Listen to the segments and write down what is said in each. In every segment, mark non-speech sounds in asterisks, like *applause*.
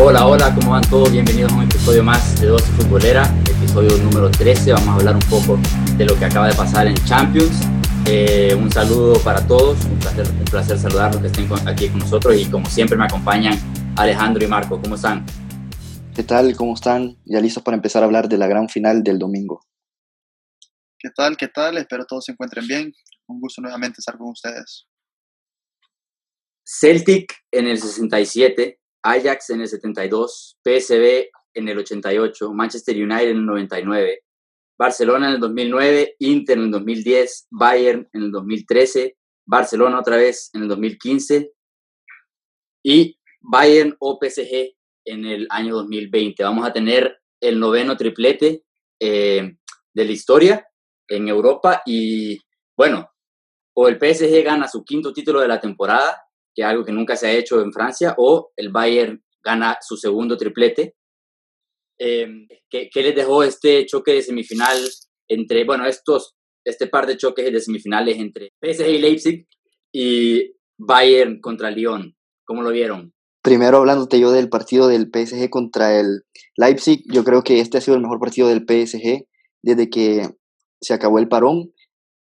Hola, hola, ¿cómo van todos? Bienvenidos a un episodio más de 12 Futbolera, episodio número 13. Vamos a hablar un poco de lo que acaba de pasar en Champions. Eh, un saludo para todos, un placer, un placer saludarlos que estén aquí con nosotros y como siempre me acompañan Alejandro y Marco. ¿Cómo están? ¿Qué tal? ¿Cómo están? Ya listos para empezar a hablar de la gran final del domingo. ¿Qué tal? ¿Qué tal? Espero todos se encuentren bien. Un gusto nuevamente estar con ustedes. Celtic en el 67, Ajax en el 72, PSV en el 88, Manchester United en el 99, Barcelona en el 2009, Inter en el 2010, Bayern en el 2013, Barcelona otra vez en el 2015 y Bayern o PSG en el año 2020. Vamos a tener el noveno triplete eh, de la historia en Europa y bueno, o el PSG gana su quinto título de la temporada que algo que nunca se ha hecho en Francia, o el Bayern gana su segundo triplete. Em, ¿qué, les dejó este choque de semifinal entre, bueno, estos, este par de choques de semifinales entre PSG y Leipzig y Bayern contra Lyon? ¿Cómo lo vieron? Primero hablándote yo del partido del PSG contra el Leipzig, yo creo que este ha sido el mejor partido del PSG desde que se acabó el parón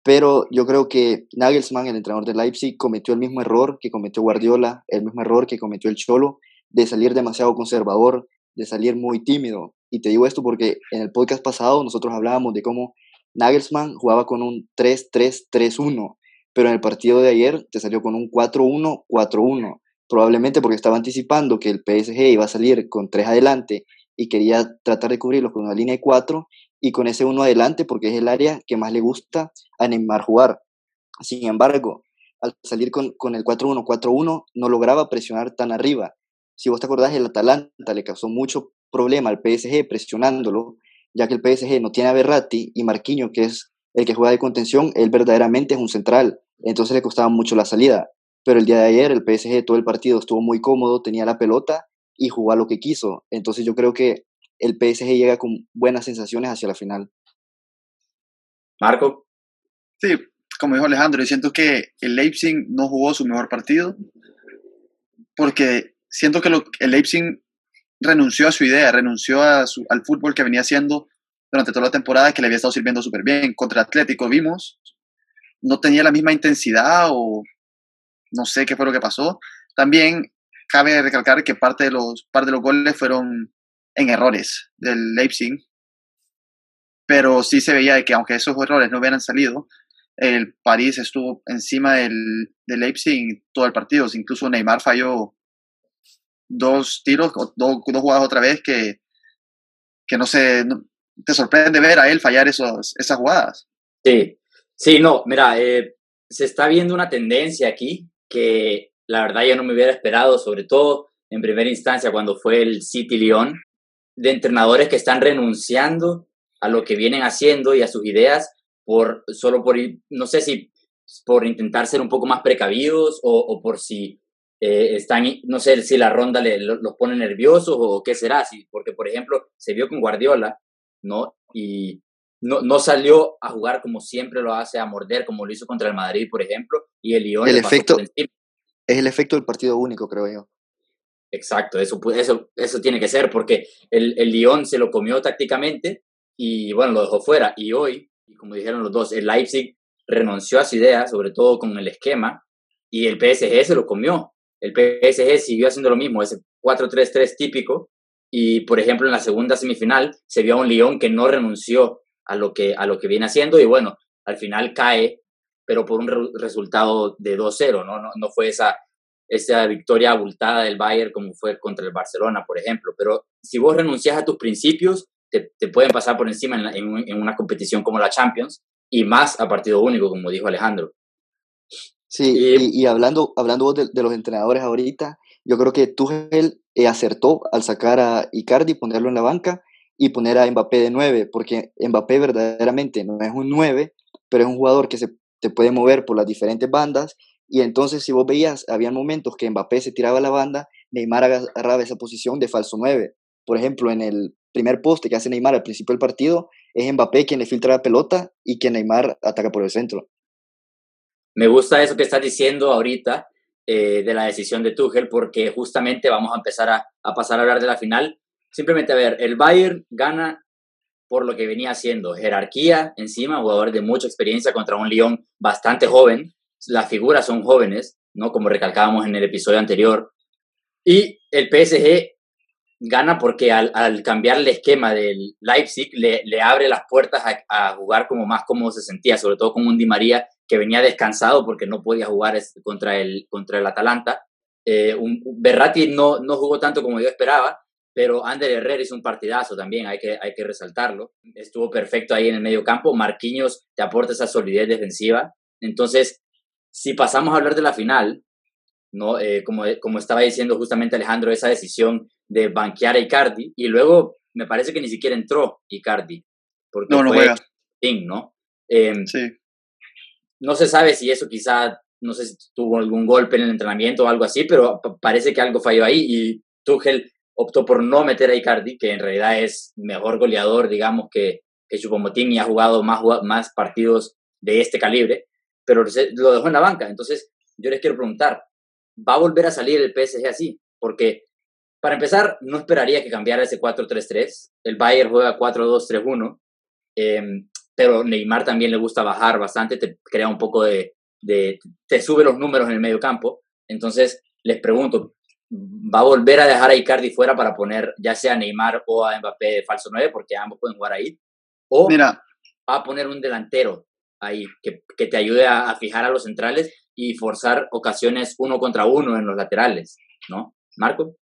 pero yo creo que Nagelsmann, el entrenador de Leipzig, cometió el mismo error que cometió Guardiola, el mismo error que cometió el Cholo, de salir demasiado conservador, de salir muy tímido. Y te digo esto porque en el podcast pasado nosotros hablábamos de cómo Nagelsmann jugaba con un 3-3-3-1, pero en el partido de ayer te salió con un 4-1-4-1, probablemente porque estaba anticipando que el PSG iba a salir con tres adelante y quería tratar de cubrirlo con una línea de cuatro y con ese uno adelante porque es el área que más le gusta a Neymar jugar. Sin embargo, al salir con, con el 4-1-4-1 no lograba presionar tan arriba. Si vos te acordás, el Atalanta le causó mucho problema al PSG presionándolo, ya que el PSG no tiene a Berratti y Marquinhos, que es el que juega de contención, él verdaderamente es un central, entonces le costaba mucho la salida. Pero el día de ayer el PSG todo el partido estuvo muy cómodo, tenía la pelota y jugó a lo que quiso. Entonces yo creo que el PSG llega con buenas sensaciones hacia la final. Marco. Sí, como dijo Alejandro, yo siento que el Leipzig no jugó su mejor partido porque siento que el Leipzig renunció a su idea, renunció a al fútbol que venía haciendo durante toda la temporada que le había estado sirviendo súper bien. Contra Atlético vimos, no tenía la misma intensidad o no sé qué fue lo que pasó. También cabe recalcar que parte de los, parte de los goles fueron en errores del Leipzig, pero sí se veía que aunque esos errores no hubieran salido, el París estuvo encima del, del Leipzig todo el partido. Incluso Neymar falló dos tiros, dos, dos jugadas otra vez que, que no sé, te sorprende ver a él fallar esos, esas jugadas. Sí, sí, no, mira, eh, se está viendo una tendencia aquí que la verdad yo no me hubiera esperado, sobre todo en primera instancia cuando fue el City Lyon, de entrenadores que están renunciando a lo que vienen haciendo y a sus ideas por solo por, no sé si por intentar ser un poco más precavidos o, por si eh, están, no sé si la ronda le, los pone nerviosos o qué será, si, porque por ejemplo se vio con Guardiola, ¿no? Y no, no salió a jugar como siempre lo hace, a morder como lo hizo contra el Madrid, por ejemplo, y el Lyon el efecto, Es el efecto del partido único, creo yo. Exacto, eso, eso, eso tiene que ser porque el, el Lyon se lo comió tácticamente y bueno, lo dejó fuera. Y hoy, como dijeron los dos, el Leipzig renunció a su idea, sobre todo con el esquema, y el PSG se lo comió. El PSG siguió haciendo lo mismo, ese 4-3-3 típico, y por ejemplo en la segunda semifinal se vio a un Lyon que no renunció a lo que, a lo que viene haciendo y bueno, al final cae, pero por un resultado de 2-0, ¿no? ¿no? No fue esa esa victoria abultada del Bayern como fue contra el Barcelona, por ejemplo. Pero si vos renuncias a tus principios, te, pueden pasar por encima en, una competición como la Champions y más a partido único, como dijo Alejandro. Sí, y, hablando, hablando de, de, los entrenadores ahorita, yo creo que Tuchel eh, acertó al sacar a Icardi, ponerlo en la banca y poner a Mbappé de 9, porque Mbappé verdaderamente no es un 9, pero es un jugador que se te puede mover por las diferentes bandas y entonces, si vos veías, había momentos que Mbappé se tiraba a la banda, Neymar agarraba esa posición de falso 9. Por ejemplo, en el primer poste que hace Neymar al principio del partido, es Mbappé quien le filtra la pelota y que Neymar ataca por el centro. Me gusta eso que estás diciendo ahorita, eh, de la decisión de Tuchel porque justamente vamos a empezar a, a, pasar a hablar de la final. Simplemente a ver, el Bayern gana por lo que venía haciendo, jerarquía encima, jugador de mucha experiencia contra un Lyon bastante joven, las figuras son jóvenes, ¿no? Como recalcábamos en el episodio anterior. Y el PSG gana porque al, cambiar el esquema del Leipzig le, abre las puertas a, a, jugar como más cómodo se sentía, sobre todo con un Di María que venía descansado porque no podía jugar contra el, contra el Atalanta. Eh, un, Berratti no, no jugó tanto como yo esperaba, pero Ander Herrera hizo un partidazo también, hay que, hay que resaltarlo. Estuvo perfecto ahí en el medio campo. Marquinhos te aporta esa solidez defensiva. Entonces, si pasamos a hablar de la final, ¿no? Eh, como, como estaba diciendo justamente Alejandro, esa decisión de banquear a Icardi, y luego me parece que ni siquiera entró Icardi. Porque no, no juega. ¿no? Eh, Sí. no se sabe si eso quizá, no sé si tuvo algún golpe en el entrenamiento o algo así, pero pa- parece que algo falló ahí y Tuchel optó por no meter a Icardi, que en realidad es mejor goleador, digamos, que, que Choupo-Moting y ha jugado más, jugado más partidos de este calibre, pero lo dejó en la banca. Entonces, yo les quiero preguntar, ¿va a volver a salir el PSG así? Porque, para empezar, no esperaría que cambiara ese 4-3-3. El Bayern juega 4-2-3-1. em, pero Neymar también le gusta bajar bastante, te crea un poco de, de, te sube los números en el medio campo. Entonces, les pregunto, ¿va a volver a dejar a Icardi fuera para poner ya sea a Neymar o a Mbappé de falso 9, porque ambos pueden jugar ahí? ¿O Mira, va a poner un delantero ahí que, que te ayude a, a fijar a los centrales y forzar ocasiones uno contra uno en los laterales, ¿no? Marco.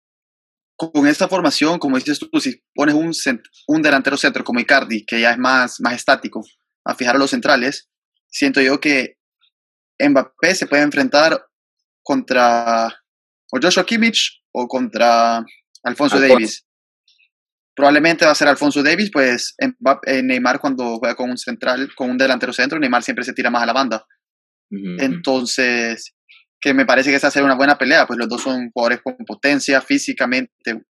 con esta formación, como dices tú, si pones un, un delantero centro como Icardi, que ya es más, más estático, a fijar a los centrales, siento yo que Mbappé se puede enfrentar contra o Joshua Kimmich o contra Alfonso, Alfonso. Davis. Probablemente va a ser Alfonso Davis, pues eh, Neymar cuando juega con un central, con un delantero centro, Neymar siempre se tira más a la banda. Entonces, que me parece que esa será una buena pelea, pues los dos son jugadores con potencia, físicamente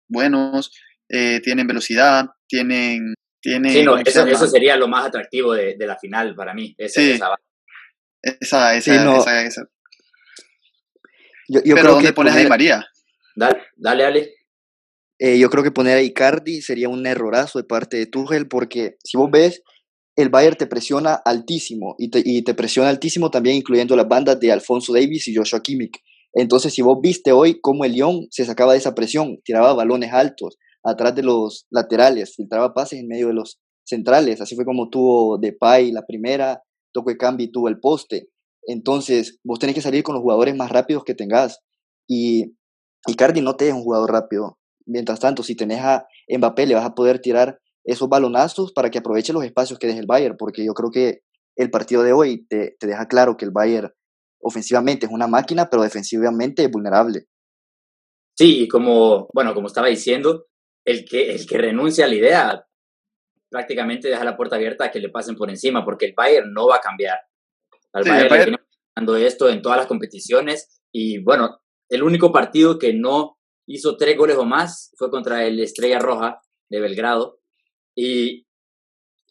buenos, eh, tienen velocidad, tienen... tienen Sí, no, ¿cómo se eso, eso sería lo más atractivo de, de la final para mí. esa- Sí. esa- Esa, esa, Sí, no, esa- esa- Yo, yo Pero creo ¿dónde que pones a Di María? Dale, dale, Ale. Eh, yo creo que poner a Icardi sería un errorazo de parte de Tuchel porque si vos ves, el Bayern te presiona altísimo y te, y te presiona altísimo también incluyendo las bandas de Alfonso Davis y Joshua Kimmich. Entonces, si vos viste hoy cómo el Lyon se sacaba de esa presión, tiraba balones altos atrás de los laterales, filtraba pases en medio de los centrales, así fue como tuvo Depay la primera, Toco Cambi tuvo el poste. Entonces, vos tenés que salir con los jugadores más rápidos que tengas y Icardi no te es un jugador rápido. Mientras tanto, si tenés a Mbappé, le vas a poder tirar esos balonazos para que aproveche los espacios que deje el Bayern, porque yo creo que el partido de hoy te, te deja claro que el Bayern ofensivamente es una máquina, pero defensivamente es vulnerable. Sí, y como, bueno, como estaba diciendo, el que, el que renuncia a la idea prácticamente deja la puerta abierta a que le pasen por encima, porque el Bayern no va a cambiar. Al Sí, Bayern, el le Bayern- viene esto en todas las competiciones y bueno, el único partido que no hizo tres goles o más fue contra el Estrella Roja de Belgrado y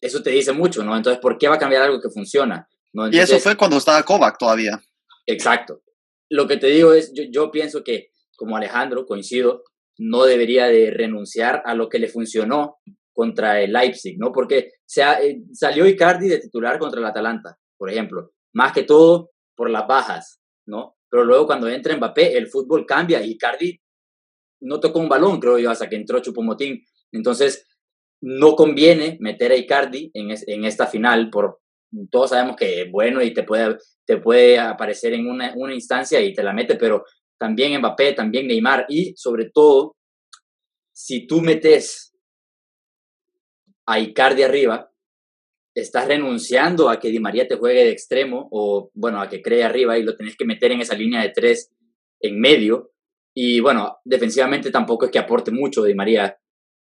eso te dice mucho, ¿no? Entonces, ¿por qué va a cambiar algo que funciona? ¿no? Y eso Entonces- fue cuando estaba Kovac todavía. Exacto. Lo que te digo es, yo, yo pienso que, como Alejandro, coincido, no debería de renunciar a lo que le funcionó contra el Leipzig, ¿no? Porque se ha- eh, salió Icardi de titular contra el Atalanta, por ejemplo, más que todo por las bajas, ¿no? Pero luego cuando entra Mbappé, el fútbol cambia y Icardi no tocó un balón, creo yo, hasta que entró Chupomotín. Entonces, no conviene meter a Icardi en, en esta final por todos sabemos que es bueno y te puede, te puede aparecer en una, una instancia y te la mete, pero también Mbappé, también Neymar y sobre todo, si tú metes a Icardi arriba, estás renunciando a que Di María te juegue de extremo o, bueno, a que cree arriba y lo tenés que meter en esa línea de tres en medio. Y bueno, defensivamente tampoco es que aporte mucho Di María,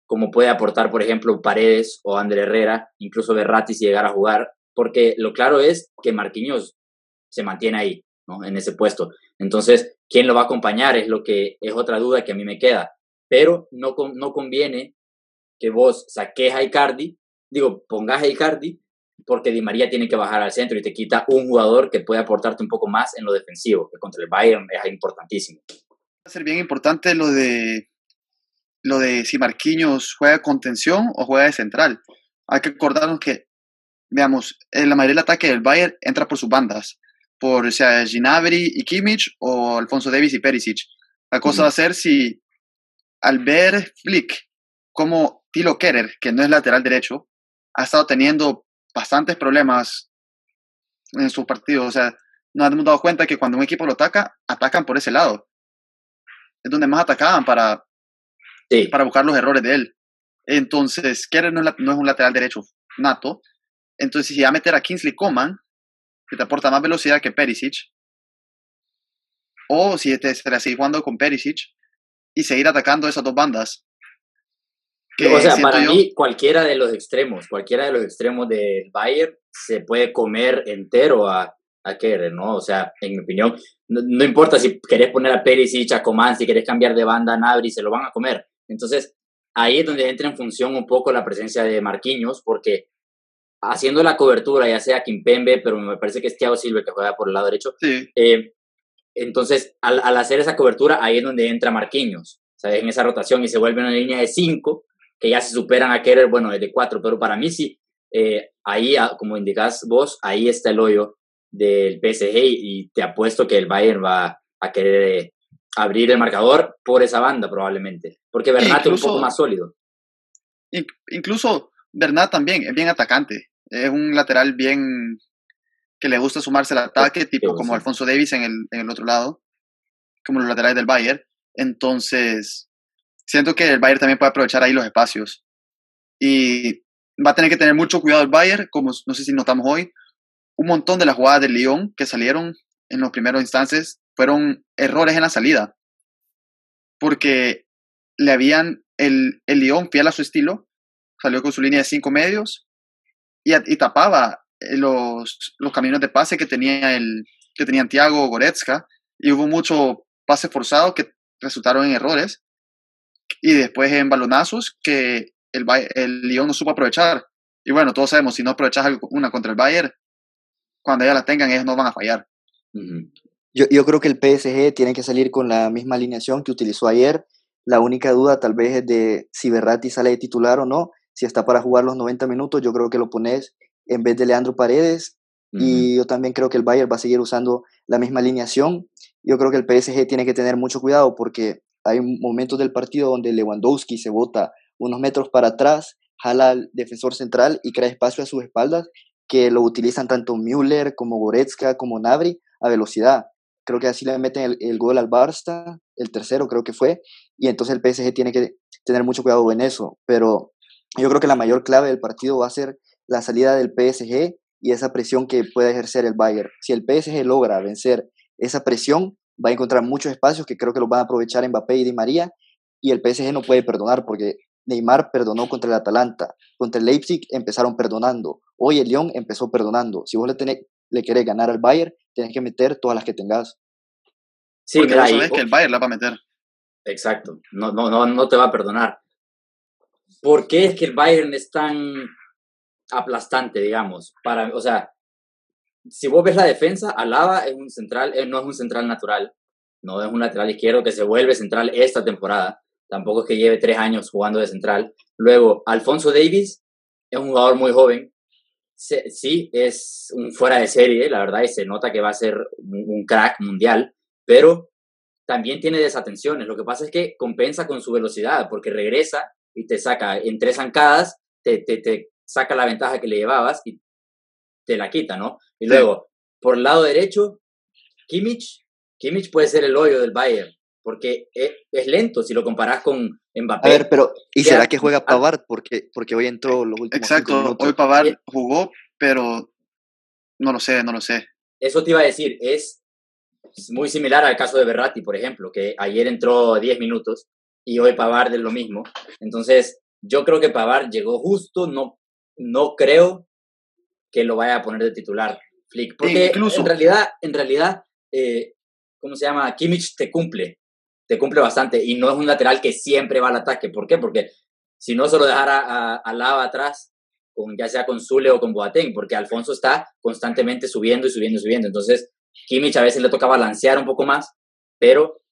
como puede aportar, por ejemplo, Paredes o Ander Herrera, incluso Berratti si llegara a jugar, porque lo claro es que Marquinhos se mantiene ahí, ¿no? En ese puesto. Entonces, ¿quién lo va a acompañar? Es lo que es otra duda que a mí me queda. Pero no, no conviene que vos saques a Icardi, digo, pongas a Icardi porque Di María tiene que bajar al centro y te quita un jugador que puede aportarte un poco más en lo defensivo, que contra el Bayern es importantísimo. Va a ser bien importante lo de lo de si Marquinhos juega con tensión o juega de central. Hay que acordarnos que, veamos, la mayoría del ataque del Bayern entra por sus bandas, por sea Ginabri y Kimmich o Alfonso Davis y Perisic. La cosa va a ser si al ver Flick como Tilo Kerer, que no es lateral derecho, ha estado teniendo bastantes problemas en sus partidos. O sea, nos hemos dado cuenta que cuando un equipo lo ataca, atacan por ese lado. Es donde más atacaban para, para buscar los errores de él. Entonces, Kerer no es, un lateral derecho nato. Entonces, si va a meter a Kingsley Coman, que te aporta más velocidad que Perisic, o si te seguir jugando con Perisic y seguir atacando esas dos bandas, o sea, para mí, cualquiera de los extremos, cualquiera de los extremos del Bayern se puede comer entero a, a Kerr, ¿no? O sea, en mi opinión, no, importa si querés poner a Perisic, a Coman, si querés cambiar de banda a Nabri, se lo van a comer. Entonces, ahí es donde entra en función un poco la presencia de Marquinhos, porque haciendo la cobertura, ya sea Kimpembe, pero me parece que es Thiago Silva que juega por el lado derecho. Eh, entonces, al, al, hacer esa cobertura, ahí es donde entra Marquinhos, ¿sabes? En esa rotación y se vuelve una línea de cinco que ya se superan a querer, bueno, de cuatro, pero para mí sí, eh, ahí, ah, como indicás vos, ahí está el hoyo del PSG y te apuesto que el Bayern va a querer eh, abrir el marcador por esa banda probablemente, porque Bernat es un poco más sólido. Incluso Bernat también es bien atacante, es un lateral bien que le gusta sumarse al ataque, tipo como Alfonso Davis en el, en el otro lado, como los laterales del Bayern. Entonces, siento que el Bayern también puede aprovechar ahí los espacios. Y va a tener que tener mucho cuidado el Bayern, como no sé si notamos hoy. Un montón de las jugadas del Lyon que salieron en los primeros instantes fueron errores en la salida. Porque le habían, el, el Lyon, fiel a su estilo, salió con su línea de cinco medios y, y tapaba eh, los, los, caminos de pase que tenía el que tenían Thiago Goretzka y hubo mucho pase forzado que resultaron en errores y después en balonazos que el, el Lyon no supo aprovechar. Y bueno, todos sabemos, si no aprovechas una contra el Bayern, cuando ya la tengan, ellos no van a fallar. yo, yo creo que el PSG tiene que salir con la misma alineación que utilizó ayer. La única duda tal vez es de si Berratti sale de titular o no. Si está para jugar los 90 minutos, yo creo que lo pones en vez de Leandro Paredes. Y yo también creo que el Bayern va a seguir usando la misma alineación. Yo creo que el PSG tiene que tener mucho cuidado porque hay momentos del partido donde Lewandowski se bota unos metros para atrás, jala al defensor central y crea espacio a sus espaldas, que lo utilizan tanto Müller como Goretzka como Nabri a velocidad. Creo que así le meten el, gol al Barça, el tercero creo que fue, y entonces el PSG tiene que tener mucho cuidado en eso. Pero yo creo que la mayor clave del partido va a ser la salida del PSG y esa presión que puede ejercer el Bayern. Si el PSG logra vencer esa presión, va a encontrar muchos espacios que creo que los van a aprovechar Mbappé y Di María. Y el PSG no puede perdonar porque Neymar perdonó contra el Atalanta, contra el Leipzig empezaron perdonando. Hoy el Lyon empezó perdonando. Si vos le, tenés, le querés ganar al Bayern, tenés que meter todas las que tengas. Sí, porque mira, sabes que el Bayern la va a meter. Exacto, no, no, no, no te va a perdonar. ¿Por qué es que el Bayern es tan aplastante, digamos? Para, o sea, si vos ves la defensa, Alaba es un central, eh, no es un central natural, no es un lateral izquierdo que se vuelve central esta temporada, tampoco es que lleve tres años jugando de central. Luego, Alfonso Davis es un jugador muy joven, sí, es un fuera de serie, la verdad, y se nota que va a ser un crack mundial, pero también tiene desatenciones. Lo que pasa es que compensa con su velocidad, porque regresa y te saca en tres zancadas, te, te, te saca la ventaja que le llevabas y te la quita, ¿no? Y luego, por el lado derecho, Kimmich, Kimmich puede ser el hoyo del Bayern, porque e, es, lento si lo comparas con Mbappé. A ver, pero ¿y será que juega Pavard? Porque, porque hoy entró los últimos Exacto, hoy Pavard jugó, pero no lo sé, no lo sé. Eso te iba a decir, es muy similar al caso de Berratti, por ejemplo, que ayer entró 10 minutos y hoy Pavard es lo mismo. Entonces, yo creo que Pavard llegó justo, no, no creo que lo vaya a poner de titular Flick. Porque Incluso. en realidad, en realidad eh, ¿cómo se llama? Kimmich te cumple, te cumple bastante y no es un lateral que siempre va al ataque. ¿Por qué? Porque si no solo dejara a, a Lava atrás, con, ya sea con Zule o con Boateng, porque Alfonso está constantemente subiendo y subiendo y subiendo. Entonces, Kimmich a veces le toca balancear un poco más, pero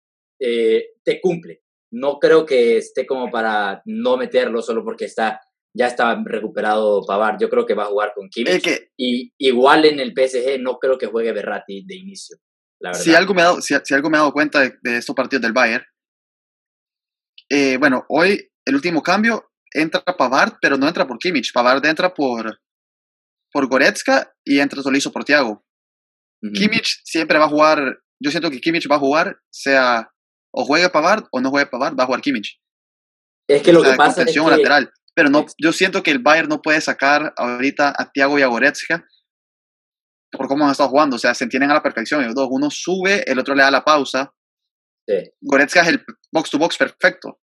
eh, te cumple. No creo que esté como para no meterlo solo porque está ya está recuperado Pavard. Yo creo que va a jugar con Kimmich. Y igual en el PSG no creo que juegue Berratti de inicio. La verdad. Si algo me he dado, si, algo me he dado cuenta de, estos partidos del Bayern, eh, bueno, hoy el último cambio entra Pavard, pero no entra por Kimmich. Pavard entra por, por Goretzka y entra Tolizo por Thiago. Kimmich siempre va a jugar, yo siento que Kimmich va a jugar, sea o juegue Pavard o no juegue Pavard, va a jugar Kimmich. Es que lo que pasa es que... lateral. Pero no, yo siento que el Bayern no puede sacar ahorita a Thiago y a Goretzka por cómo han estado jugando. O sea, se entienden a la perfección. Los dos, uno sube, el otro le da la pausa. Sí. Goretzka es el box to box perfecto.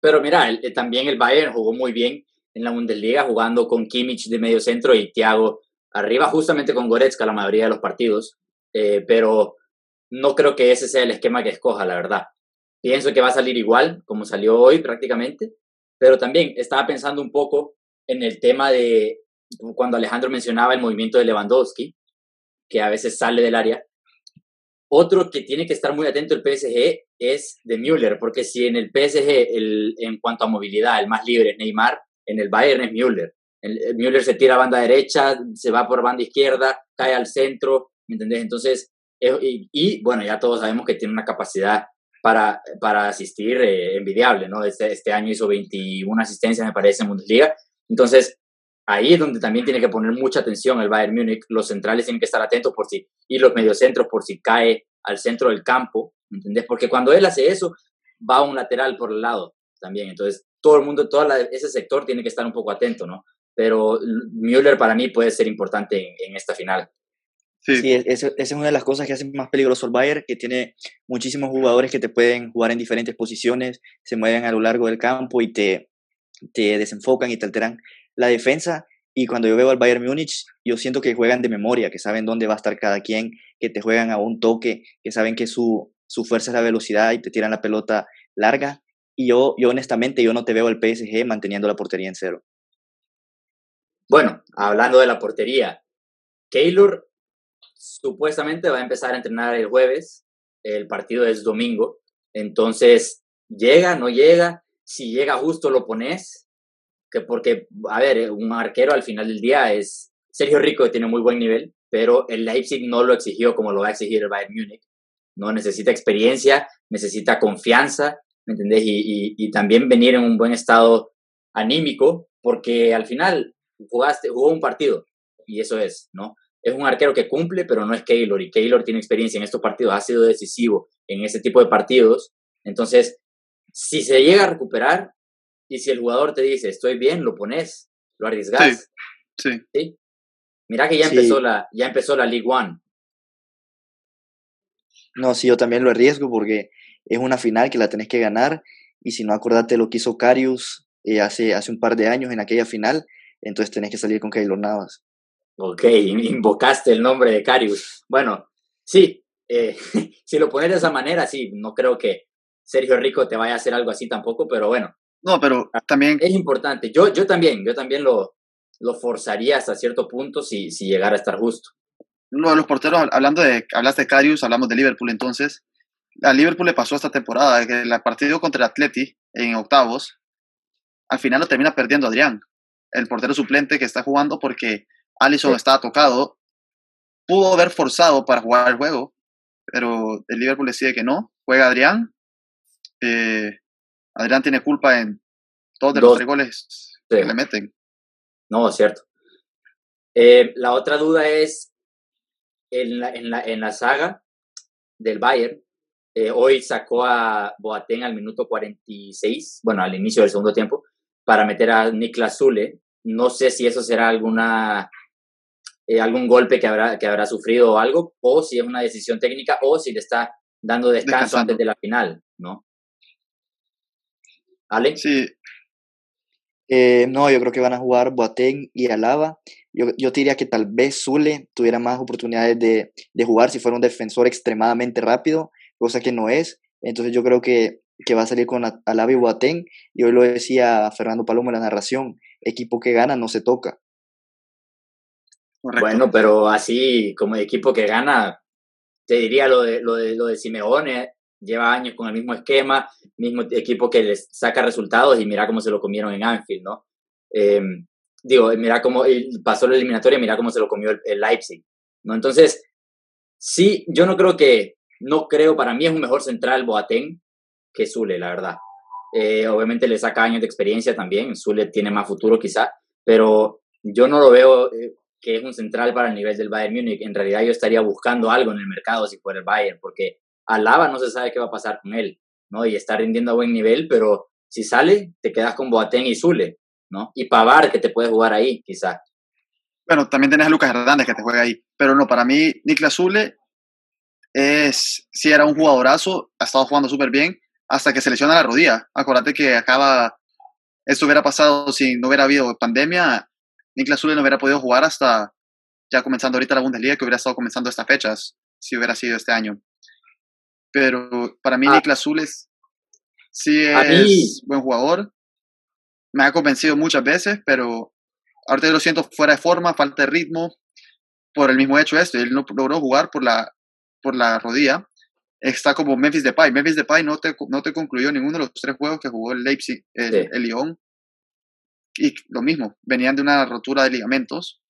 Pero mira, también el Bayern jugó muy bien en la Bundesliga, jugando con Kimmich de medio centro y Thiago arriba, justamente con Goretzka la mayoría de los partidos. Eh, pero no creo que ese sea el esquema que escoja, la verdad. Pienso que va a salir igual, como salió hoy prácticamente, pero también estaba pensando un poco en el tema de cuando Alejandro mencionaba el movimiento de Lewandowski, que a veces sale del área. Otro que tiene que estar muy atento el PSG es de Müller, porque si en el PSG, el, en cuanto a movilidad, el más libre es Neymar, en el Bayern es Müller. El, Müller se tira a banda derecha, se va por banda izquierda, cae al centro, ¿me entendés? Entonces, y, y, bueno, ya todos sabemos que tiene una capacidad para, para asistir eh, envidiable, ¿no? Este, este año hizo 21 asistencias, me parece, en Bundesliga. Entonces, ahí es donde también tiene que poner mucha atención el Bayern Múnich. Los centrales tienen que estar atentos por si, y los mediocentros por si cae al centro del campo, ¿entendés? Porque cuando él hace eso, va un lateral por el lado también. Entonces, todo el mundo, todo ese sector tiene que estar un poco atento, ¿no? Pero Müller para mí puede ser importante en, en esta final. Sí, esa es una de las cosas que hace más peligroso el Bayern, que tiene muchísimos jugadores que te pueden jugar en diferentes posiciones, se mueven a lo largo del campo y te, te desenfocan y te alteran la defensa. Y cuando yo veo al Bayern Múnich, yo siento que juegan de memoria, que saben dónde va a estar cada quien, que te juegan a un toque, que saben que su, su fuerza es la velocidad y te tiran la pelota larga. Y yo, yo honestamente, yo no te veo al PSG manteniendo la portería en cero. Bueno, hablando de la portería, Keylor supuestamente va a empezar a entrenar el jueves, el partido es domingo, entonces llega, no llega, si llega justo lo pones, que porque, a ver, un arquero al final del día es Sergio Rico, tiene muy buen nivel, pero el Leipzig no lo exigió como lo va a exigir el Bayern Múnich, no necesita experiencia, necesita confianza, ¿me entendés? Y, y, también venir en un buen estado anímico, porque al final jugaste, jugó un partido, y eso es, ¿no? es un arquero que cumple, pero no es Keylor, y Keylor tiene experiencia en estos partidos, ha sido decisivo en ese tipo de partidos. Entonces, si se llega a recuperar y si el jugador te dice, estoy bien, lo pones, lo arriesgas. Sí. sí. Mira que ya empezó, la, ya empezó la League One. No, sí, yo también lo arriesgo porque es una final que la tenés que ganar y si no, acordate lo que hizo Carius eh, hace, hace un par de años en aquella final, entonces tenés que salir con Keylor Navas. Ok, invocaste el nombre de Carius. Bueno, sí, eh, *laughs* si lo pones de esa manera, sí, no creo que Sergio Rico te vaya a hacer algo así tampoco, pero bueno. No, pero ah, también... Es importante. Yo, yo también, yo también lo, lo forzaría hasta cierto punto si, si llegara a estar justo. No, los porteros, hablando de, hablaste de Carius, hablamos de Liverpool entonces. A Liverpool le pasó esta temporada, que el partido contra el Atleti en octavos, al final lo termina perdiendo Adrián, el portero suplente que está jugando porque Allison estaba tocado, pudo haber forzado para jugar el juego, pero el Liverpool decide que no. Juega Adrián. Eh, Adrián tiene culpa en todos los tres goles que le meten. No, es cierto. Eh, la otra duda es en la, en la, en la saga del Bayern. Eh, hoy sacó a Boateng al minuto 46, bueno, al inicio del segundo tiempo, para meter a Niklas Zule. No sé si eso será alguna eh, algún golpe que habrá, que habrá sufrido o algo, o si es una decisión técnica, o si le está dando descanso antes de la final, ¿no? ¿Ale? Sí. Eh, no, yo creo que van a jugar Boateng y Alaba. Yo, yo diría que tal vez Zule tuviera más oportunidades de, de, jugar si fuera un defensor extremadamente rápido, cosa que no es. Entonces yo creo que, que va a salir con Alaba y Boateng. Y hoy lo decía Fernando Palomo en la narración, equipo que gana no se toca. Bueno, pero así como equipo que gana, te diría lo de, lo de, lo de Simeone, lleva años con el mismo esquema, mismo equipo que les saca resultados y mira cómo se lo comieron en Anfield, ¿no? Em, digo, mira cómo pasó la eliminatoria, mira cómo se lo comió el, Leipzig, ¿no? Entonces, sí, yo no creo que, no creo, para mí es un mejor central Boateng que Zule, la verdad. Eh, obviamente le saca años de experiencia también, Zule tiene más futuro quizá, pero yo no lo veo eh, que es un central para el nivel del Bayern Múnich. En realidad yo estaría buscando algo en el mercado si fuera el Bayern, porque Alaba no se sabe qué va a pasar con él, ¿no? Y está rindiendo a buen nivel, pero si sale, te quedas con Boateng y Zule, ¿no? Y Pavar, que te puede jugar ahí, quizás. Bueno, también tenés a Lucas Hernández que te juega ahí. Pero no, para mí, Niklas Zule es, sí era un jugadorazo, ha estado jugando súper bien, hasta que se lesiona la rodilla. Acuérdate que acaba, esto hubiera pasado si no hubiera habido pandemia, Niklas Zule no hubiera podido jugar hasta ya comenzando ahorita la Bundesliga, que hubiera estado comenzando estas fechas, si hubiera sido este año. Pero para mí, ah. Niklas Zule sí es buen jugador. Me ha convencido muchas veces, pero ahorita lo siento fuera de forma, falta de ritmo, por el mismo hecho esto. Él no logró jugar por la, por la rodilla. Está como Memphis Depay. Memphis Depay no te, no te concluyó ninguno de los tres juegos que jugó el Leipzig, el, el Lyon. Y lo mismo, venían de una rotura de ligamentos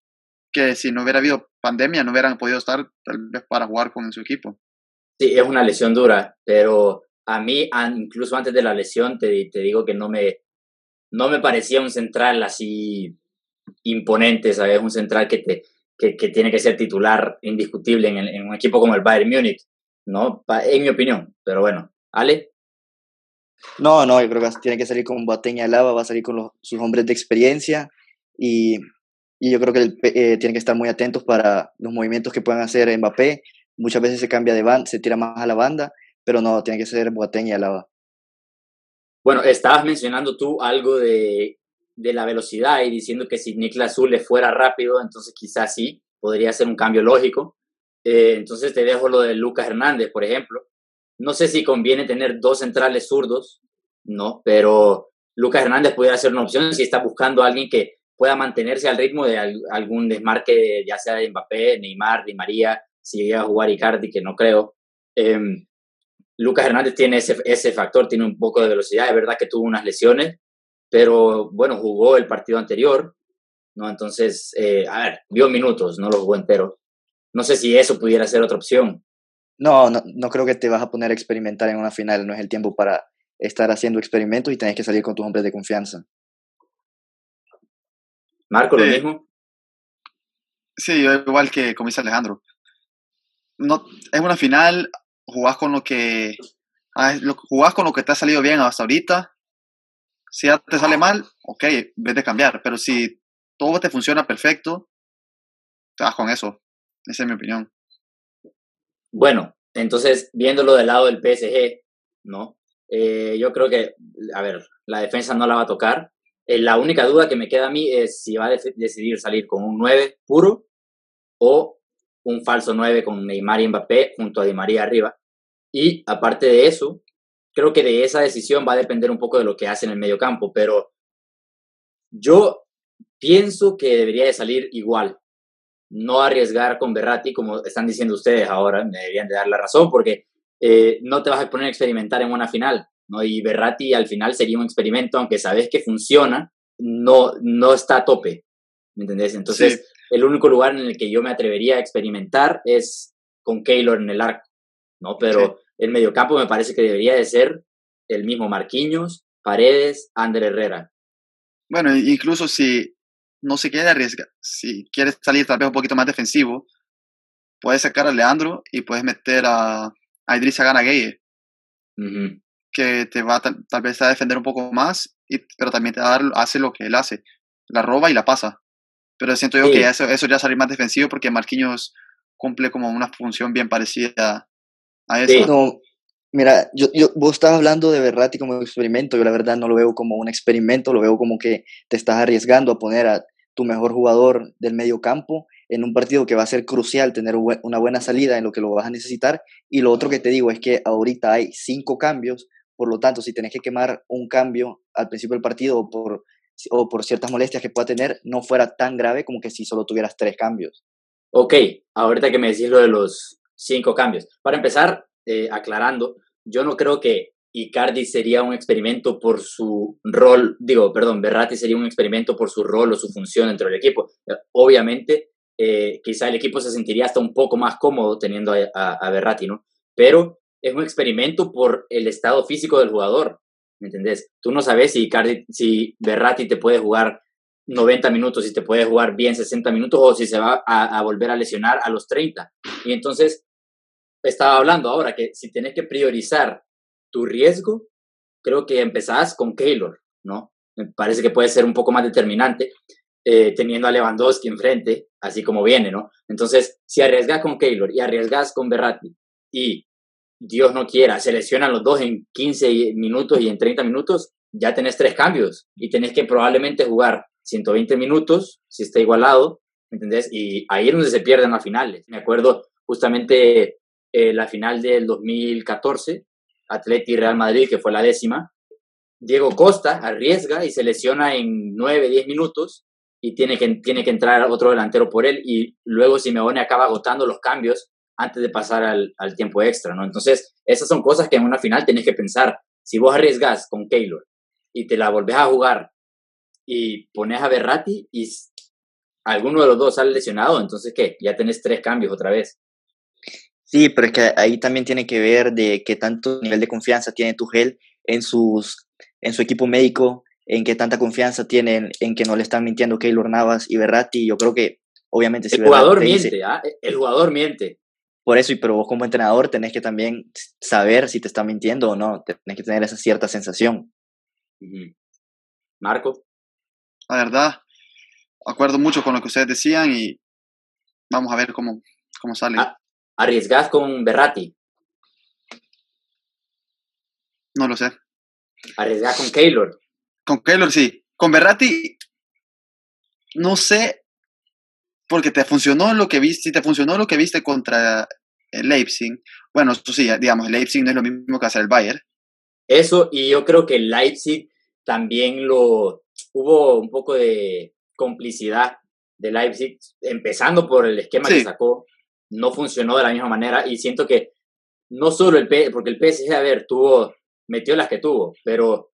que si no hubiera habido pandemia no hubieran podido estar tal vez para jugar con su equipo. Sí, es una lesión dura, pero a mí, incluso antes de la lesión, te, te digo que no me, no me parecía un central así imponente, ¿sabes? Un central que, te, que, que tiene que ser titular indiscutible en, un equipo como el Bayern Múnich, ¿no? En mi opinión, pero bueno. ¿Ale? No, no, yo creo que tiene que salir con Boateng Lava, va a salir con sus hombres de experiencia y, y yo creo que eh, tiene que estar muy atentos para los movimientos que puedan hacer Mbappé. Muchas veces se cambia de banda, se tira más a la banda, pero no, tiene que ser Boateng y Alaba. Bueno, estabas mencionando tú algo de, de la velocidad y diciendo que si Niklas Zule fuera rápido, entonces quizás sí, podría ser un cambio lógico. Eh, entonces te dejo lo de Lucas Hernández, por ejemplo. No sé si conviene tener dos centrales zurdos, no, pero Lucas Hernández pudiera ser una opción si está buscando alguien que pueda mantenerse al ritmo de algún desmarque, ya sea de Mbappé, Neymar, Di María, si llega a jugar Icardi, que no creo. Em, Lucas Hernández tiene ese, ese factor, tiene un poco de velocidad, es verdad que tuvo unas lesiones, pero bueno, jugó el partido anterior, ¿no? Entonces, eh, a ver, vio minutos, no lo jugó entero. No sé si eso pudiera ser otra opción. No, no, no creo que te vas a poner a experimentar en una final, no es el tiempo para estar haciendo experimentos y tenés que salir con tus hombres de confianza. Marco, lo mismo. Sí, igual que como dice Alejandro. No, es una final, jugás con lo que jugás con lo que te ha salido bien hasta ahorita. Si ya te sale mal, ok, vete de cambiar. Pero si todo te funciona perfecto, te vas con eso. Esa es mi opinión. Bueno, entonces, viéndolo del lado del PSG, ¿no? Eh, yo creo que, a ver, la defensa no la va a tocar. Eh, la única duda que me queda a mí es si va a decidir salir con un 9 puro o un falso 9 con Neymar y Mbappé junto a Di María arriba. Y aparte de eso, creo que de esa decisión va a depender un poco de lo que hace en el medio campo, pero yo pienso que debería de salir igual, no arriesgar con Berratti, como están diciendo ustedes ahora, me deberían de dar la razón, porque eh, no te vas a poner a experimentar en una final, ¿no? Y Berratti al final sería un experimento, aunque sabes que funciona, no, no está a tope, ¿me entendés? Entonces, el único lugar en el que yo me atrevería a experimentar es con Keylor en el arco, ¿no? Pero el mediocampo me parece que debería de ser el mismo Marquinhos, Paredes, Ander Herrera. Bueno, incluso si no se quiere arriesgar, si quieres salir tal vez un poquito más defensivo, puedes sacar a Leandro y puedes meter a, a Idrissa Gana que te va tal, vez a defender un poco más, y, pero también te hace lo que él hace, la roba y la pasa. Pero siento yo que eso, eso ya salir más defensivo porque Marquinhos cumple como una función bien parecida a eso. No, mira, yo, yo, vos estás hablando de Berratti como experimento, yo la verdad no lo veo como un experimento, lo veo como que te estás arriesgando a poner a tu mejor jugador del medio campo en un partido que va a ser crucial tener una buena salida en lo que lo vas a necesitar. Y lo otro que te digo es que ahorita hay cinco cambios, por lo tanto, si tenés que quemar un cambio al principio del partido por o por ciertas molestias que pueda tener, no fuera tan grave como que si solo tuvieras tres cambios. Ok, ahorita que me decís lo de los cinco cambios. Para empezar, eh, aclarando, yo no creo que Icardi sería un experimento por su rol, digo, perdón, Berratti sería un experimento por su rol o su función dentro del equipo. Obviamente, eh, quizá el equipo se sentiría hasta un poco más cómodo teniendo a, a, Berratti, ¿no? Pero es un experimento por el estado físico del jugador, ¿me entendés? Tú no sabes si, Icardi, si Berratti te puede jugar 90 minutos, si te puede jugar bien 60 minutos o si se va a, a volver a lesionar a los 30. Y entonces, estaba hablando ahora que si tienes que priorizar tu riesgo, creo que empezás con Keylor, ¿no? Me parece que puede ser un poco más determinante eh, teniendo a Lewandowski enfrente, así como viene, ¿no? Entonces, si arriesgas con Keylor y arriesgas con Berratti y Dios no quiera, se lesionan los dos en 15 minutos y en 30 minutos, ya tenés tres cambios y tenés que probablemente jugar 120 minutos si está igualado, ¿entendés? Y ahí es donde se pierden las finales. Me acuerdo justamente eh, la final del 2014, Atleti Real Madrid, que fue la décima. Diego Costa arriesga y se lesiona en 9, 10 minutos y tiene que, tiene que entrar otro delantero por él y luego Simeone acaba agotando los cambios antes de pasar al, al, tiempo extra, ¿no? Entonces, esas son cosas que en una final tenés que pensar. Si vos arriesgas con Keylor y te la volvés a jugar y pones a Berratti y alguno de los dos sale lesionado, entonces, ¿qué? Ya tenés tres cambios otra vez. Sí, pero es que ahí también tiene que ver de qué tanto nivel de confianza tiene Tuchel en, sus, en su equipo médico, en qué tanta confianza tienen en que no le están mintiendo Keylor Navas y Berratti. Yo creo que, obviamente, si el jugador miente, ¿ah? el jugador miente. Por eso, y pero vos como entrenador tenés que también saber si te está mintiendo o no, tenés que tener esa cierta sensación. Marco. La verdad, acuerdo mucho con lo que ustedes decían y vamos a ver cómo, cómo sale. Ah, ¿Arriesgás con Berratti? No lo sé. ¿Arriesgás con Keylor? Con Keylor sí. Con Berratti, no sé, porque te funcionó lo que viste, si te funcionó lo que viste contra el Leipzig, bueno, eso sí, digamos, el Leipzig no es lo mismo que hacer el Bayern. Eso, y yo creo que el Leipzig también lo, hubo un poco de complicidad de Leipzig, empezando por el esquema que sacó, no funcionó de la misma manera y siento que no solo el P, porque el PSG, a ver, tuvo, metió las que tuvo, pero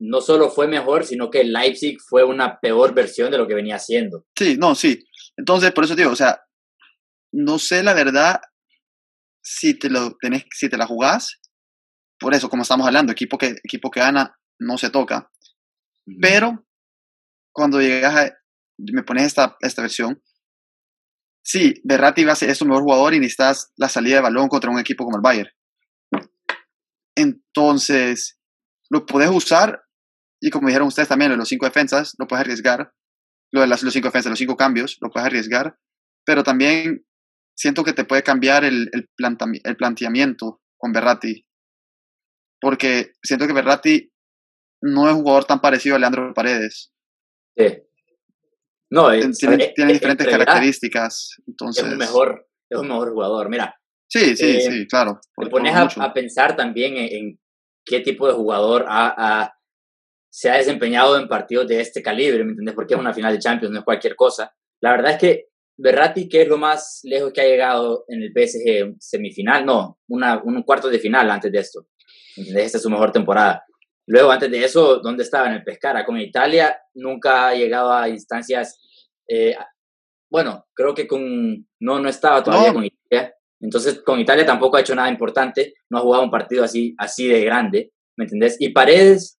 no solo fue mejor, sino que el Leipzig fue una peor versión de lo que venía haciendo. Sí, no, sí. Entonces, por eso digo, o sea, no sé la verdad si te lo tenés, si te la jugás, por eso, como estamos hablando, equipo que, equipo que gana no se toca. Pero cuando llegas a, me pones esta, esta versión, sí, Berratti va a ser, es tu mejor jugador y necesitas la salida de balón contra un equipo como el Bayern. Entonces, lo puedes usar y como dijeron ustedes también, los cinco defensas, lo puedes arriesgar. Lo de las, los cinco defensas, los cinco cambios, lo puedes arriesgar. Pero también siento que te puede cambiar el, el, el planteamiento con Berratti. Porque siento que Berratti no es un jugador tan parecido a Leandro Paredes. Sí. No, tiene, diferentes características. Entonces... Es un mejor, es un mejor jugador. Mira. Sí, sí, eh, sí, claro. Te pones a, pensar también en, qué tipo de jugador se ha desempeñado en partidos de este calibre, ¿me entiendes? Porque es una final de Champions, no es cualquier cosa. La verdad es que Berratti, que es lo más lejos que ha llegado en el PSG, semifinal, no, una, un cuarto de final antes de esto. ¿Entendés? Esta es su mejor temporada. Luego, antes de eso, ¿dónde estaba? En el Pescara. Con Italia nunca ha llegado a instancias. Eh, bueno, creo que con. No, no estaba todavía con Italia. Entonces, con Italia tampoco ha hecho nada importante. No ha jugado un partido así, así de grande. ¿Me entendés? Y Paredes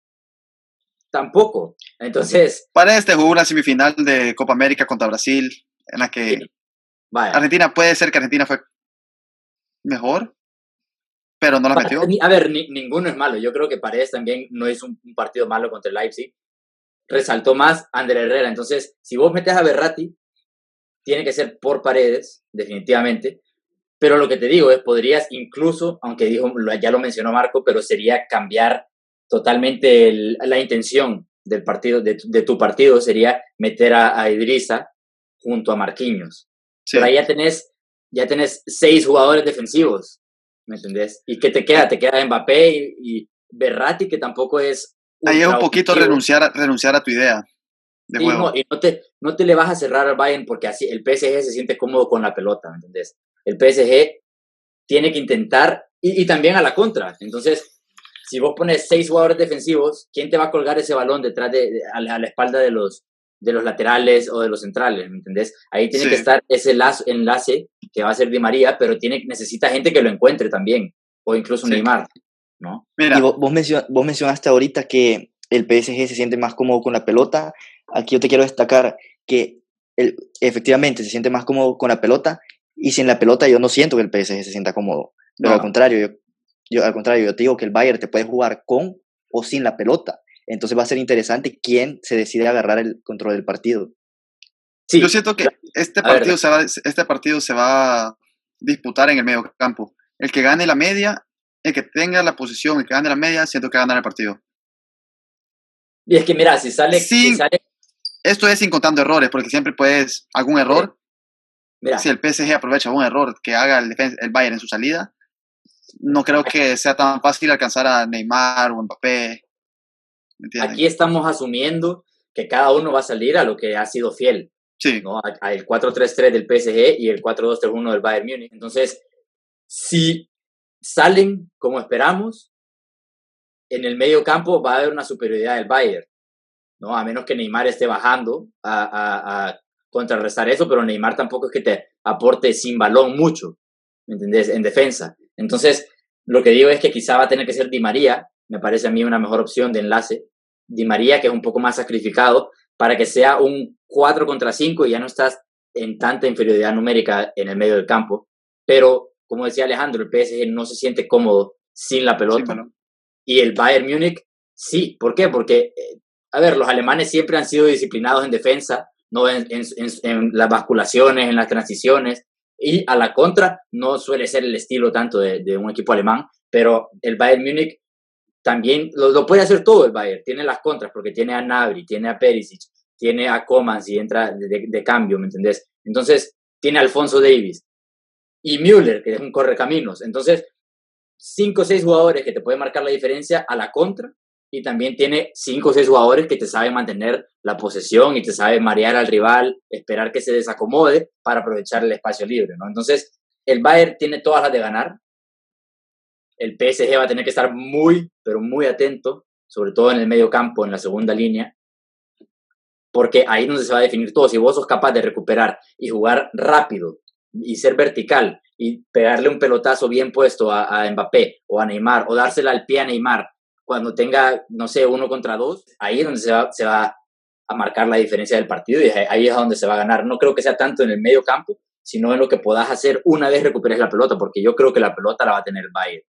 tampoco. Entonces. Paredes te jugó una semifinal de Copa América contra Brasil, en la que. Argentina puede ser que Argentina fue mejor, pero no la metió. A ver, ninguno es malo. Yo creo que Paredes también no es un, partido malo contra el Leipzig. Resaltó más André Herrera. Entonces, si vos metes a Berratti, tiene que ser por Paredes, definitivamente. Pero lo que te digo es, podrías incluso, aunque dijo, ya lo mencionó Marco, pero sería cambiar totalmente la intención del partido, de, tu partido, sería meter a, a Idrissa junto a Marquinhos. Pero ahí ya tenés, ya tenés seis jugadores defensivos ¿me entendés? ¿Y qué te queda? Te queda Mbappé y, y Berratti, que tampoco es... Ahí es un poquito renunciar a, renunciar a tu idea. de y juego. no, y no te, no te le vas a cerrar al Bayern porque así el PSG se siente cómodo con la pelota, ¿me entendés? El PSG tiene que intentar, y, y también a la contra. Entonces, si vos pones seis jugadores defensivos, ¿quién te va a colgar ese balón detrás de, de- a, la, a la espalda de los, de los laterales o de los centrales? ¿Me entendés? Ahí tiene Sí. que estar ese lazo, enlace que va a ser Di María, pero tiene, necesita gente que lo encuentre también, o incluso Sí. Neymar, ¿no? Mira, Y vos, vos, mencio- vos mencionaste ahorita que el PSG se siente más cómodo con la pelota. Aquí yo te quiero destacar que el, efectivamente se siente más cómodo con la pelota y sin la pelota yo no siento que el PSG se sienta cómodo. Pero No. al contrario, yo, yo- al contrario, yo te digo que el Bayern te puede jugar con o sin la pelota. Entonces va a ser interesante quién se decide agarrar el control del partido. Sí, yo siento que este ver, partido, se va, este partido se va a disputar en el medio campo. El que gane la media, el que tenga la posición, el que gane la media, siento que va a ganar el partido. y es que mira, si sale, si Sí. sale Esto es sin contando errores, porque siempre puedes, algún error, mira, si el PSG aprovecha un error que haga el, el Bayern en su salida, no creo que sea tan fácil alcanzar a Neymar o Mbappé. Aquí estamos asumiendo que cada uno va a salir a lo que ha sido fiel. sí, ¿no? A- a el 4-3-3 del PSG y el 4-2-3-1 del Bayern Múnich. Entonces, si salen como esperamos, en el medio campo va a haber una superioridad del Bayern, ¿no? A menos que Neymar esté bajando a, a- a contrarrestar eso, pero Neymar tampoco es que te aporte sin balón mucho, ¿me entendés? En defensa. Entonces, lo que digo es que quizá va a tener que ser Di María, me parece a mí una mejor opción de enlace. Di María, que es un poco más sacrificado, para que sea un 4 contra 5 y ya no estás en tanta inferioridad numérica en el medio del campo. Pero, como decía Alejandro, el PSG no se siente cómodo sin la pelota. sí, bueno, Y el Bayern Múnich, sí. ¿Por qué? Porque, eh, a ver, los alemanes siempre han sido disciplinados en defensa, no en, en- en- en las basculaciones, en las transiciones. Y a la contra, no suele ser el estilo tanto de, de un equipo alemán, pero el Bayern Múnich también lo, lo puede hacer todo el Bayern. Tiene las contras porque tiene a Nabri, tiene a Perisic, tiene a Coman si entra de, de- de cambio, ¿me entendés? Entonces, tiene a Alfonso Davis y Müller, que es un correcaminos. Entonces, cinco o seis jugadores que te pueden marcar la diferencia a la contra y también tiene cinco o seis jugadores que te saben mantener la posesión y te saben marear al rival, esperar que se desacomode para aprovechar el espacio libre, ¿no? Entonces, el Bayern tiene todas las de ganar. El PSG va a tener que estar muy, pero muy atento, sobre todo en el medio campo, en la segunda línea, porque ahí es donde se va a definir todo. Si vos sos capaz de recuperar y jugar rápido y ser vertical y pegarle un pelotazo bien puesto a, a Mbappé o a Neymar o dársela al pie a Neymar cuando tenga, no sé, uno contra dos, ahí es donde se va, se va a marcar la diferencia del partido y ahí es donde se va a ganar. No creo que sea tanto en el medio campo, sino en lo que puedas hacer una vez recuperes la pelota, porque yo creo que la pelota la va a tener el Bayern.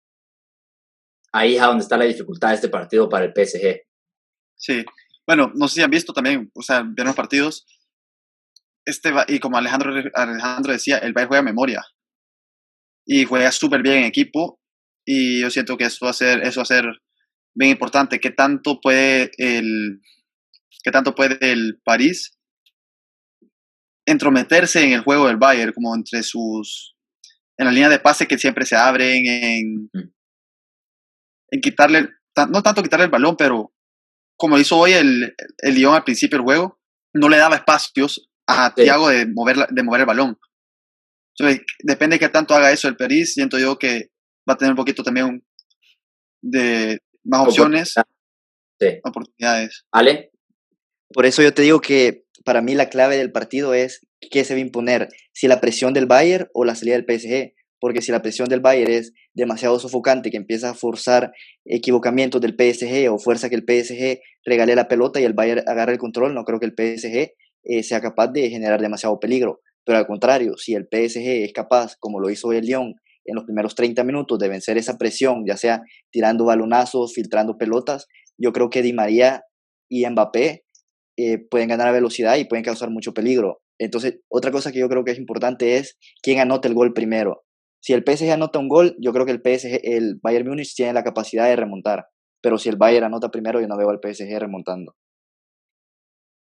Ahí es donde está la dificultad de este partido para el PSG. sí. Bueno, no sé si han visto también, o sea, vieron los partidos. Este y como Alejandro, Alejandro decía, el Bayern juega memoria. Y juega súper bien en equipo. Y yo siento que eso va a ser, eso va a ser bien importante. ¿Qué tanto puede el, qué tanto puede el París entrometerse en el juego del Bayern, como entre sus, en la línea de pase que siempre se abren, en, Mm. en quitarle, ta- no tanto quitarle el balón, pero como hizo hoy el, el Lyon al principio del juego, no le daba espacios a Sí. Thiago de mover, la- de mover el balón. Entonces, depende de qué tanto haga eso el París, siento yo que va a tener un poquito también de más opciones, Sí. oportunidades. ¿Ale? Por eso yo te digo que para mí la clave del partido es qué se va a imponer, si la presión del Bayern o la salida del PSG. Porque si la presión del Bayern es demasiado sofocante, que empieza a forzar equivocamientos del PSG o fuerza que el PSG regale la pelota y el Bayern agarre el control, no creo que el PSG eh, sea capaz de generar demasiado peligro. Pero al contrario, si el PSG es capaz, como lo hizo el Lyon en los primeros 30 minutos, de vencer esa presión, ya sea tirando balonazos, filtrando pelotas, yo creo que Di María y Mbappé eh, pueden ganar a velocidad y pueden causar mucho peligro. Entonces, otra cosa que yo creo que es importante es quién anota el gol primero. Si el PSG anota un gol, yo creo que el PSG, el Bayern Múnich tiene la capacidad de remontar. Pero si el Bayern anota primero, yo no veo al PSG remontando.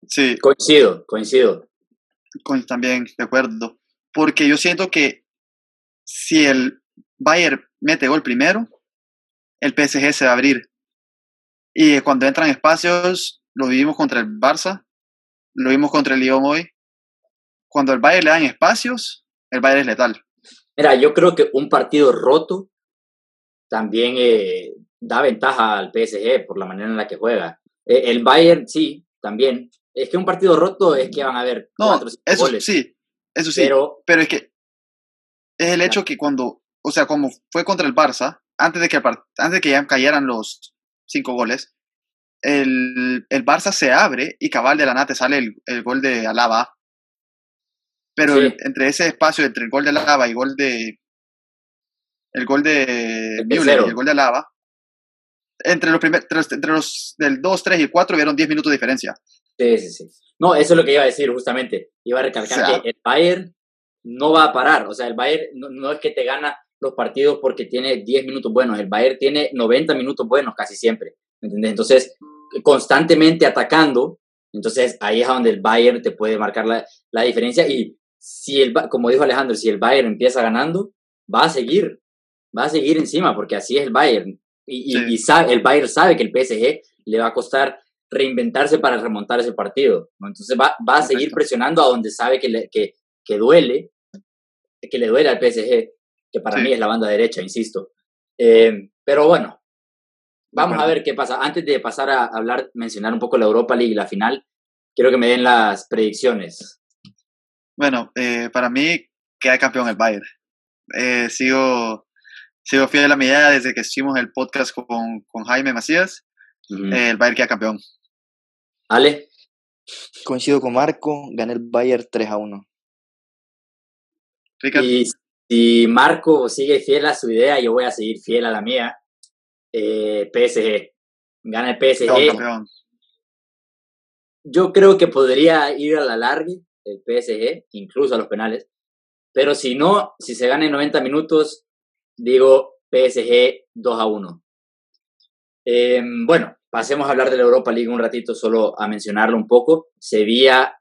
Sí, Coincido, coincido. con- también de acuerdo. Porque yo siento que si el Bayern mete gol primero, el PSG se va a abrir. Y cuando entran espacios, lo vivimos contra el Barça, Lo vimos contra el Lyon hoy. Cuando el Bayern le dan espacios, el Bayern es letal. Mira, yo creo que un partido roto también eh, da ventaja al PSG por la manera en la que juega. Eh, el Bayern, sí, también. Es que un partido roto es que van a haber No, cuatro o cinco eso goles. sí, eso sí. Pero Pero es que es el hecho que cuando, o sea, como fue contra el Barça, antes de que, antes de que ya cayeran los cinco goles, el, el Barça se abre y cabal de la nada te sale el, el gol de Alaba. Pero Sí. el- entre ese espacio, entre el gol de Alaba y el gol de. El gol de El Müller y el gol de Alaba, entre los, primer- entre los, entre los del 2, 3 y el 4 vieron 10 minutos de diferencia. Sí, sí, sí. No, eso es lo que iba a decir justamente. Iba a recalcar O sea- que el Bayern no va a parar. O sea, el Bayern no, no es que te gana los partidos porque tiene 10 minutos buenos. El Bayern tiene 90 minutos buenos casi siempre. ¿Me entiendes? Entonces, constantemente atacando. Entonces, ahí es donde el Bayern te puede marcar la, la diferencia. Y si el, como dijo Alejandro, si el Bayern empieza ganando, va a seguir. Va a seguir encima porque así es el Bayern. Y, y- Sí. y sabe- el Bayern sabe que el PSG le va a costar reinventarse para remontar ese partido. ¿no? Entonces va, va a seguir presionando a donde sabe que le, que, que duele, que le duele al PSG, que para Sí. mí es la banda derecha, insisto. Eh, pero bueno, vamos a ver qué pasa. Antes de pasar a hablar, mencionar un poco la Europa League y la final, quiero que me den las predicciones. Bueno, eh, para mí queda campeón el Bayern. Eh, sigo, sigo fiel a mi idea desde que hicimos el podcast con, con Jaime Macías. Eh, el Bayern queda campeón. Ale, Coincido con Marco, gana el Bayern 3 a 1. Ricardo, y si Marco sigue fiel a su idea, yo voy a seguir fiel a la mía. Eh, PSG. Gana el PSG. campeón. Yo creo que podría ir a la larga el PSG, incluso a los penales. Pero si no, si se gana en 90 minutos, digo PSG 2 a 1. Eh, bueno, pasemos a hablar de la Europa League un ratito, solo a mencionarlo un poco. Sevilla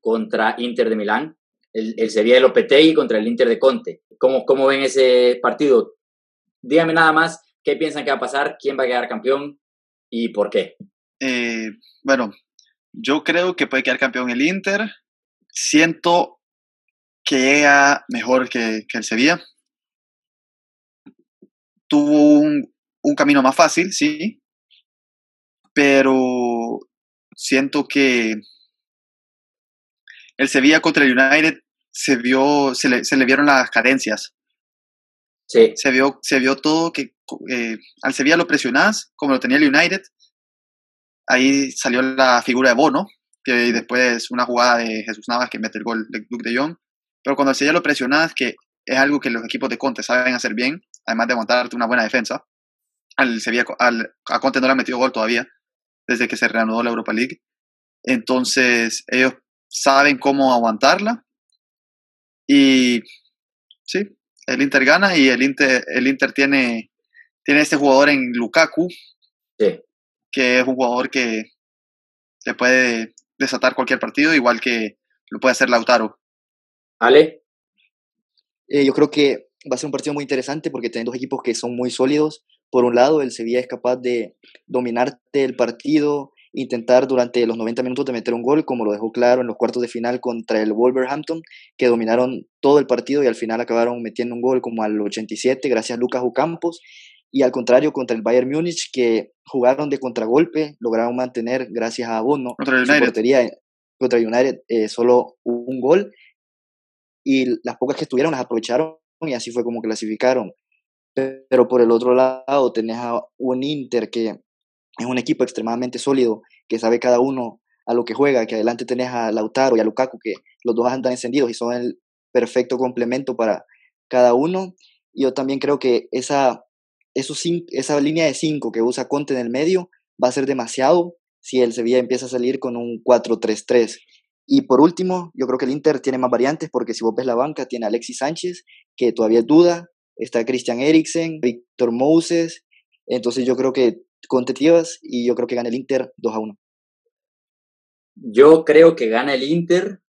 contra Inter de Milán. El, el Sevilla de Lopetegui contra el Inter de Conte. ¿Cómo, ¿Cómo ven ese partido? Dígame nada más qué piensan que va a pasar, quién va a quedar campeón y por qué. Eh, bueno, yo creo que puede quedar campeón el Inter. Siento que llega mejor que, que el Sevilla. Tuvo un, un camino más fácil, sí. Pero siento que el Sevilla contra el United se vio, se le, se le vieron las carencias. Sí, Se vio, se vio todo que eh, al Sevilla lo presionás, como lo tenía el United. Ahí salió la figura de Bono, que después una jugada de Jesús Navas que mete el gol de Luke de Jong. Pero cuando al Sevilla lo presionás, que es algo que los equipos de Conte saben hacer bien, además de montarte una buena defensa, al Sevilla, al, a Conte no le ha metido gol todavía, desde que se reanudó la Europa League. Entonces, ellos saben cómo aguantarla. Y sí, el Inter gana y el Inter, el Inter tiene, tiene este jugador en Lukaku, sí. que es un jugador que, que puede desatar cualquier partido, igual que lo puede hacer Lautaro. Ale, Eh, yo creo que va a ser un partido muy interesante porque tienen dos equipos que son muy sólidos. Por un lado, el Sevilla es capaz de dominarte el partido, intentar durante los 90 minutos de meter un gol, como lo dejó claro en los cuartos de final contra el Wolverhampton, que dominaron todo el partido y al final acabaron metiendo un gol como al 87 gracias a Lucas Ocampos. Y al contrario, contra el Bayern Múnich, que jugaron de contragolpe, lograron mantener, gracias a Bono, Contra el su portería contra el United eh, solo un gol y las pocas que estuvieron las aprovecharon y así fue como clasificaron. Pe- Pero por el otro lado tenés a un Inter que es un equipo extremadamente sólido, que sabe cada uno a lo que juega, que adelante tenés a Lautaro y a Lukaku, que los dos andan encendidos y son el perfecto complemento para cada uno. Yo también creo que esa, esa línea de cinco que usa Conte en el medio va a ser demasiado si el Sevilla empieza a salir con un 4-3-3. Y por último, yo creo que el Inter tiene más variantes porque si vos ves la banca, tiene a Alexis Sánchez, que todavía duda, está Christian Eriksen, Víctor Moses, entonces yo creo que Conte Tebas y yo creo que gana el Inter 2 a 1. yo creo que gana el Inter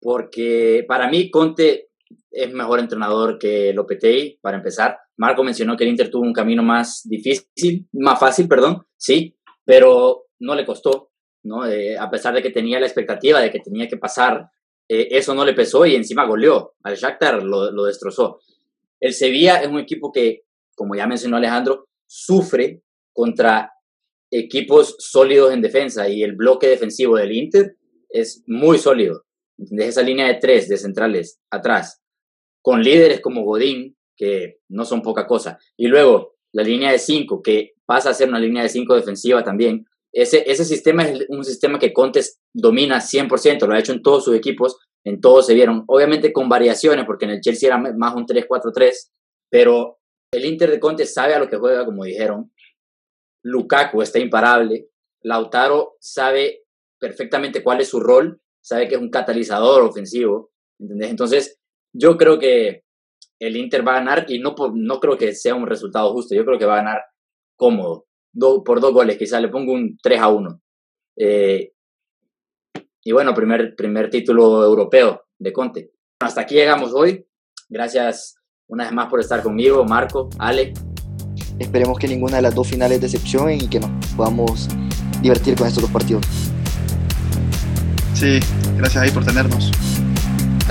porque para mí Conte es mejor entrenador que Lopetegui, para empezar. Marco mencionó que el Inter tuvo un camino más difícil, más fácil, perdón, sí, pero no le costó. ¿no? a pesar de que tenía la expectativa de que tenía que pasar, eh, eso no le pesó y encima goleó. Al Shakhtar lo destrozó. El Sevilla es un equipo que, como ya mencionó Alejandro, sufre contra equipos sólidos en defensa y el bloque defensivo del Inter es muy sólido. de Esa línea de tres de centrales atrás, con líderes como Godín, que no son poca cosa, y luego la línea de cinco, que pasa a ser una línea de cinco defensiva también. Ese, ese sistema es un sistema que Contes domina 100%, lo ha hecho en todos sus equipos, en todos se vieron, obviamente con variaciones, porque en el Chelsea era más un 3-4-3, pero el Inter de Conte sabe a lo que juega, como dijeron, Lukaku está imparable. Lautaro sabe perfectamente cuál es su rol, sabe que es un catalizador ofensivo. Entonces, yo creo que el Inter va a ganar y no, no creo que sea un resultado justo, yo creo que va a ganar cómodo, por dos goles, quizás le pongo un 3 a 1. Eh, y bueno, primer, primer título europeo de Conte. Hasta aquí llegamos hoy. Gracias una vez más por estar conmigo, Marco, Ale. Esperemos que ninguna de las dos finales decepcionen y que nos podamos divertir con estos dos partidos. Sí, gracias ahí por tenernos.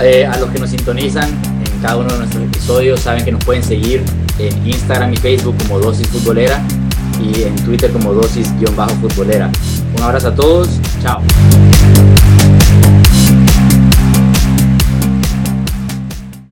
Eh, a los que nos sintonizan en cada uno de nuestros episodios, saben que nos pueden seguir en Instagram y Facebook como Dosis Futbolera y en Twitter como Dosis-Futbolera. Un abrazo a todos, chao.